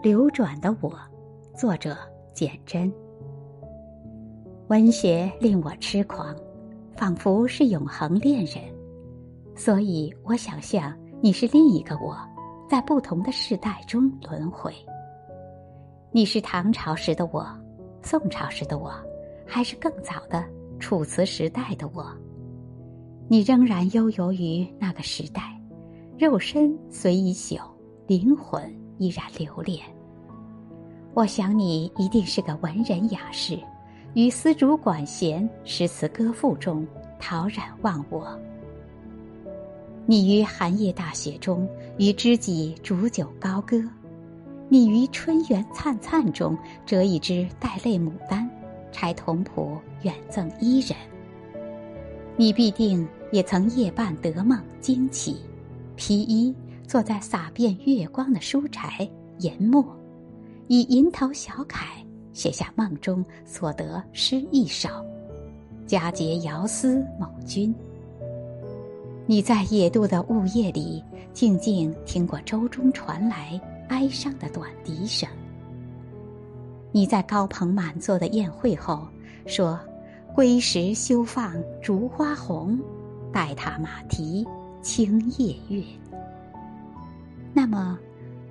流转的我，作者简真。文学令我痴狂，仿佛是永恒恋人，所以我想象你是另一个我，在不同的世代中轮回。你是唐朝时的我，宋朝时的我，还是更早的楚辞时代的我？你仍然悠游于那个时代，肉身虽已朽，灵魂。依然留恋。我想你一定是个文人雅士，于丝竹管弦、诗词歌赋中陶然忘我。你于寒夜大雪中与知己煮酒高歌，你于春园灿灿中折一枝带泪牡丹，拆铜谱远赠伊人。你必定也曾夜半得梦惊起，披衣。坐在洒遍月光的书柴研墨，以蝇头小楷写下梦中所得诗一首，佳节遥思某君。你在野渡的雾夜里，静静听过舟中传来哀伤的短笛声。你在高朋满座的宴会后说：“归时休放烛花红，待踏马蹄清夜月。”那么，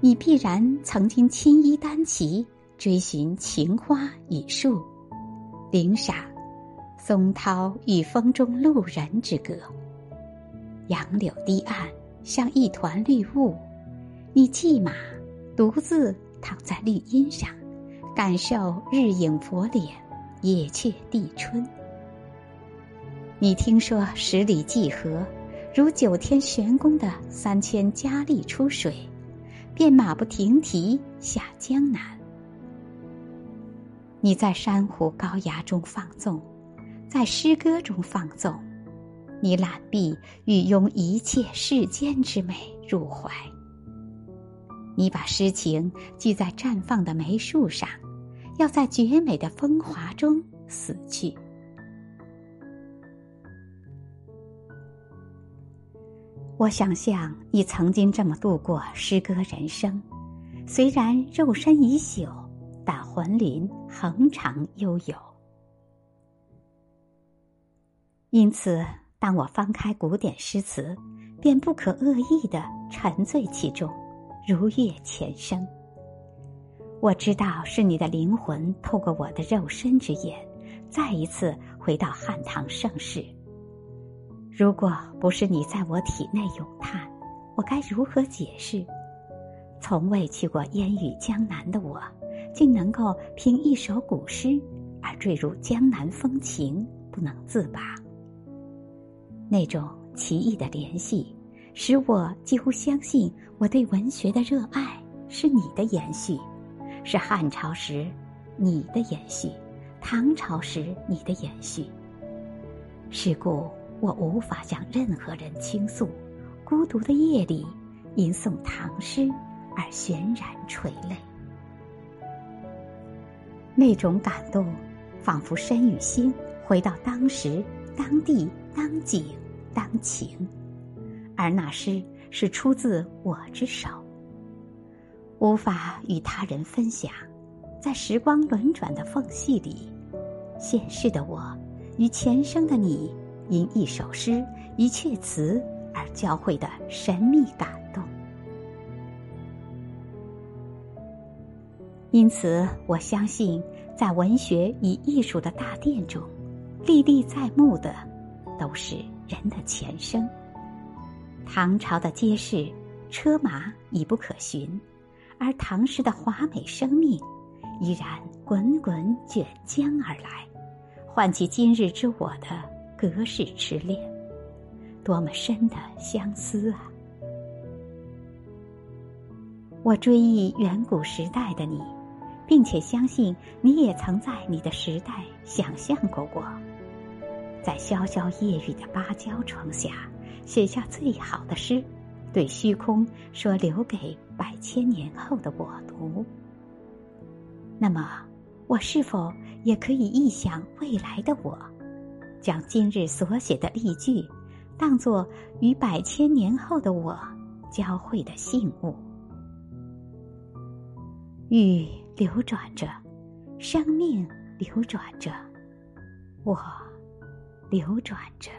你必然曾经青衣单骑，追寻情花与树，领赏松涛与风中路人之歌。杨柳堤岸像一团绿雾，你骑马独自躺在绿荫上，感受日影佛脸，野雀地春。你听说十里济河。如九天玄宫的三千佳丽出水，便马不停蹄下江南。你在珊瑚高崖中放纵，在诗歌中放纵，你揽璧欲拥一切世间之美入怀。你把诗情系在绽放的梅树上，要在绝美的风华中死去。我想象你曾经这么度过诗歌人生，虽然肉身已朽，但魂灵恒长悠游。因此，当我翻开古典诗词，便不可恶意的沉醉其中，如月前生。我知道是你的灵魂透过我的肉身之眼，再一次回到汉唐盛世。如果不是你在我体内咏叹，我该如何解释？从未去过烟雨江南的我，竟能够凭一首古诗而坠入江南风情，不能自拔。那种奇异的联系，使我几乎相信我对文学的热爱是你的延续，是汉朝时你的延续，唐朝时你的延续。是故。我无法向任何人倾诉，孤独的夜里，吟诵唐诗而泫然垂泪。那种感动，仿佛身与心回到当时、当地、当景、当情，而那诗是出自我之手，无法与他人分享。在时光轮转的缝隙里，现世的我与前生的你。因一首诗、一阙词而交汇的神秘感动，因此我相信，在文学与艺术的大殿中，历历在目的都是人的前生。唐朝的街市、车马已不可寻，而唐诗的华美生命依然滚滚卷江而来，唤起今日之我的。隔世痴恋，多么深的相思啊！我追忆远古时代的你，并且相信你也曾在你的时代想象过我，在潇潇夜雨的芭蕉窗下写下最好的诗，对虚空说：“留给百千年后的我读。”那么，我是否也可以臆想未来的我？将今日所写的例句，当作与百千年后的我交汇的信物。雨流转着，生命流转着，我流转着。